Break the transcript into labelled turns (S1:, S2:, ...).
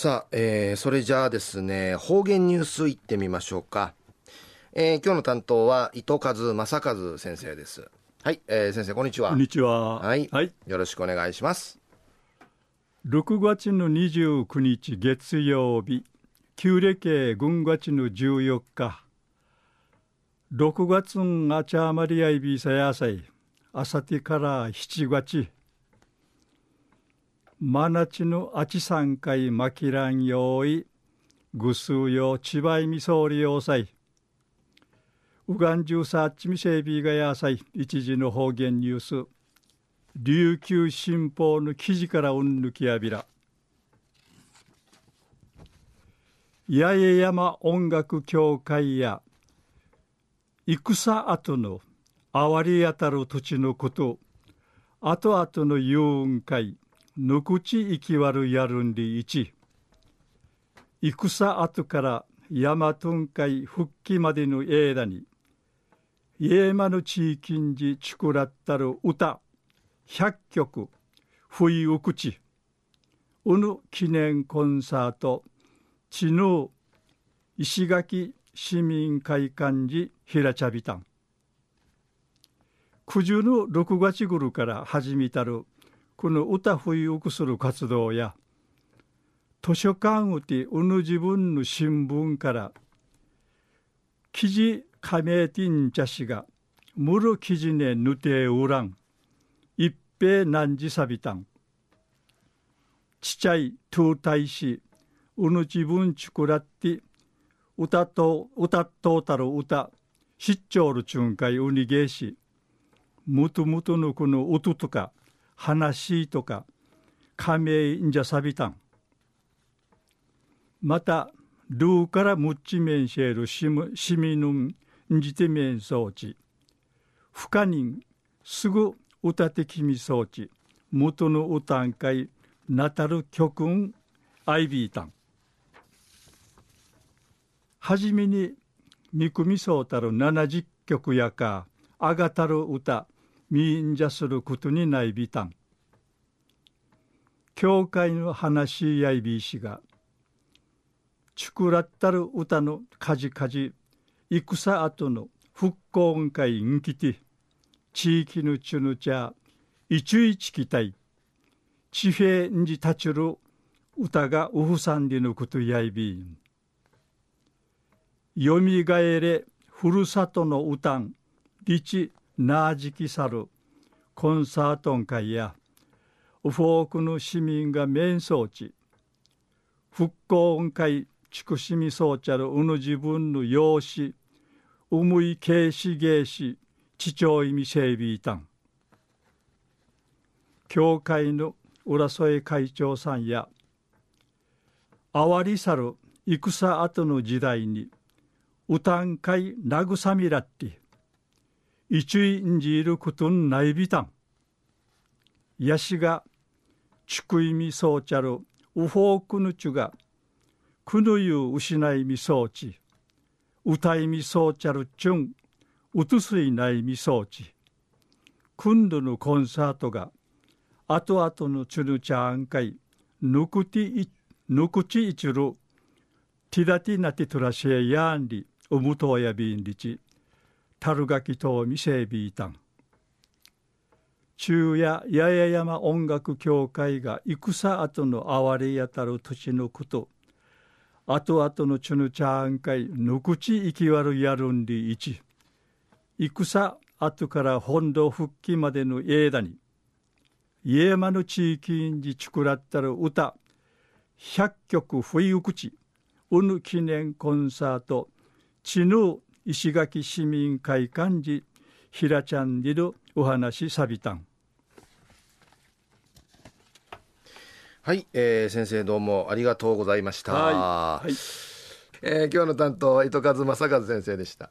S1: さあ、えー、それじゃあですね、方言ニュースいってみましょうか。えー、今日の担当は伊藤和正和先生です。はい、えー、先生こんにちは。
S2: こんにちは。
S1: はい、はい、よろしくお願いします。
S2: 6月の29日月曜日、旧暦軍月の14日。6月んあちゃまりあいびさやさい、あさてから7月。真夏のあち三回まきらんよい、ぐすうよちばいみそうりようさい。うがんじゅうさっちみせいびがやさい、一時の方言ニュース。琉球新報の記事からうんぬきやびら。八重山音楽協会や戦後のあわり当たる土地のこと後々の遊雲会ぬくち生きわるやるんりいち。戦後から山頓海復帰までの間に家間の地域にじちくらったる歌100曲不意うくち。うぬ記念コンサートちぬ石垣市民会館寺平茶びたん。九十の6月ぐるから始めたるこの歌冬をくする活動や図書館うてうぬ自分の新聞から記事加盟ティンチャシがむる記事ねぬてうらん一平何時さびたん。ちっちゃいとうたいしうぬ自分ちくらって歌と歌っとうたる歌しっちょうるちゅんかいうにげしむとむとのこの音とか話とか加盟んじゃさびたん。またルーからむっちめんしえるしむしみぬんじてめん装置。不可人すぐ歌てきみ装置。元の歌んかいなたる曲んアイビータンはじめに三組そうたる70曲やかあがたる歌。みんじゃすることにないびたん。教会の話やいびいしが、ちくらったる歌のかじかじ、戦後の復興会んきて、地域のちゅぬちゃ、いちゅいちきたい、地平んじ立ちる歌がうふさんりのことやいびん。よみがえれふるさとの歌ん、りちなじきさるコンサートン会やウフォークの市民が面相地復興音会ちくしみそうちゃるうぬ自分の養子うむいけいしげいし地長意味整備いたん教会の浦添会長さんやあわりさる戦後の時代に歌ん会慰みらって一位んじいることんないびたん。やしが、ちくいみそうちゃる、うほうくぬちゅが、くぬゆう失いみそうち、歌いみそうちゃるちゅん、うとすいないみそうち、くんどのコンサートが、あとあとのちゅぬちゃあんかい、ぬくてい、ぬくちいちる、ティダティナティトラシェヤンリ、うむとうやびんりち樽垣とみせびいたん。中夜八重山音楽協会が戦後の哀れやたる土地のこと後々のチュヌチャーン会ぬくち生きわるやるんりいち戦後から本土復帰までの間に家山の地域にじちくらったる歌百曲不意口うぬ記念コンサートちぬ石垣市民会館寺平ちゃんにるお話さびたん
S1: はい、えー、先生どうもありがとうございました。
S2: はい、はい、
S1: えー、今日の担当は糸数正和先生でした。